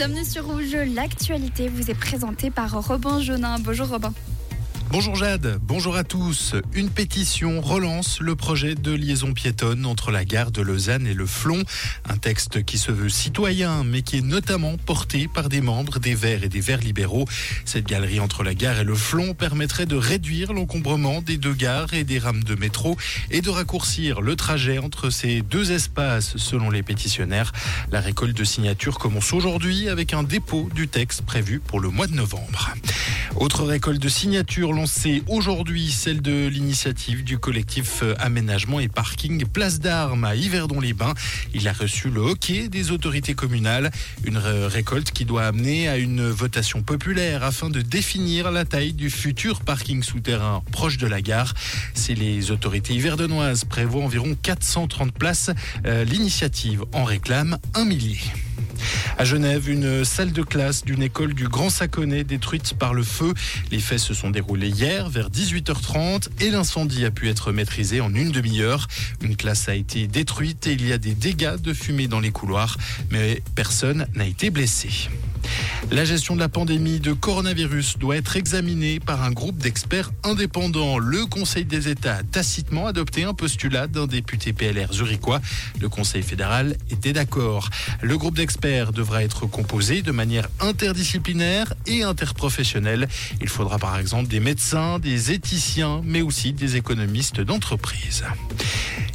bienvenue sur Rouge. L'actualité vous est présentée par Robin Jonin. Bonjour Robin. Bonjour Jade, bonjour à tous. Une pétition relance le projet de liaison piétonne entre la gare de Lausanne et le Flon. Un texte qui se veut citoyen, mais qui est notamment porté par des membres des Verts et des Verts libéraux. Cette galerie entre la gare et le Flon permettrait de réduire l'encombrement des deux gares et des rames de métro et de raccourcir le trajet entre ces deux espaces, selon les pétitionnaires. La récolte de signatures commence aujourd'hui avec un dépôt du texte prévu pour le mois de novembre. Autre récolte de signatures lancée aujourd'hui, celle de l'initiative du collectif euh, Aménagement et Parking Place d'Armes à Yverdon-les-Bains. Il a reçu le hockey des autorités communales, une récolte qui doit amener à une votation populaire afin de définir la taille du futur parking souterrain proche de la gare. Si les autorités yverdonoises prévoient environ 430 places, euh, l'initiative en réclame un millier. À Genève, une salle de classe d'une école du Grand Saconnet détruite par le feu. Les faits se sont déroulés hier vers 18h30 et l'incendie a pu être maîtrisé en une demi-heure. Une classe a été détruite et il y a des dégâts de fumée dans les couloirs, mais personne n'a été blessé. La gestion de la pandémie de coronavirus doit être examinée par un groupe d'experts indépendants. Le Conseil des États a tacitement adopté un postulat d'un député PLR zurichois. Le Conseil fédéral était d'accord. Le groupe d'experts devra être composé de manière interdisciplinaire et interprofessionnelle. Il faudra par exemple des médecins, des éthiciens, mais aussi des économistes d'entreprise.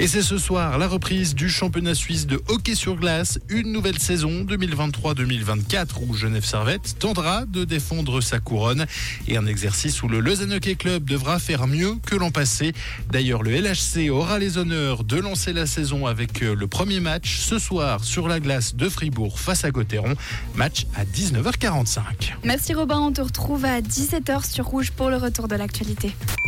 Et c'est ce soir la reprise du championnat suisse de hockey sur glace, une nouvelle saison 2023-2024 où Genève Servette tendra de défendre sa couronne et un exercice où le Lausanne Hockey Club devra faire mieux que l'an passé. D'ailleurs, le LHC aura les honneurs de lancer la saison avec euh, le premier match ce soir sur la glace de Fribourg face à Gauthieron, match à 19h45. Merci Robin, on te retrouve à 17h sur Rouge pour le retour de l'actualité.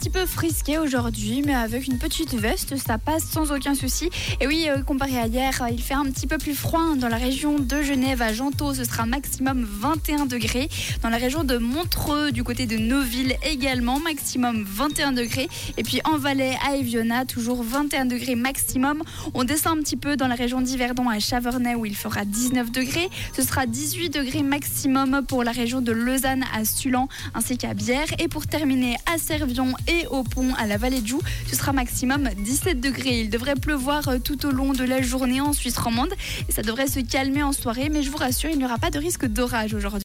Petit peu frisqué aujourd'hui, mais avec une petite veste, ça passe sans aucun souci. Et oui, euh, comparé à hier, il fait un petit peu plus froid dans la région de Genève, à Gentot, ce sera maximum 21 degrés. Dans la région de Montreux, du côté de Neuville également, maximum 21 degrés. Et puis en Valais, à Eviona, toujours 21 degrés maximum. On descend un petit peu dans la région d'Yverdon, à Chavernay, où il fera 19 degrés. Ce sera 18 degrés maximum pour la région de Lausanne, à Sulan, ainsi qu'à Bière. Et pour terminer, à Servier, et au pont à la vallée de Joux. Ce sera maximum 17 degrés. Il devrait pleuvoir euh, tout au long de la journée en Suisse romande et ça devrait se calmer en soirée, mais je vous rassure, il n'y aura pas de risque d'orage aujourd'hui.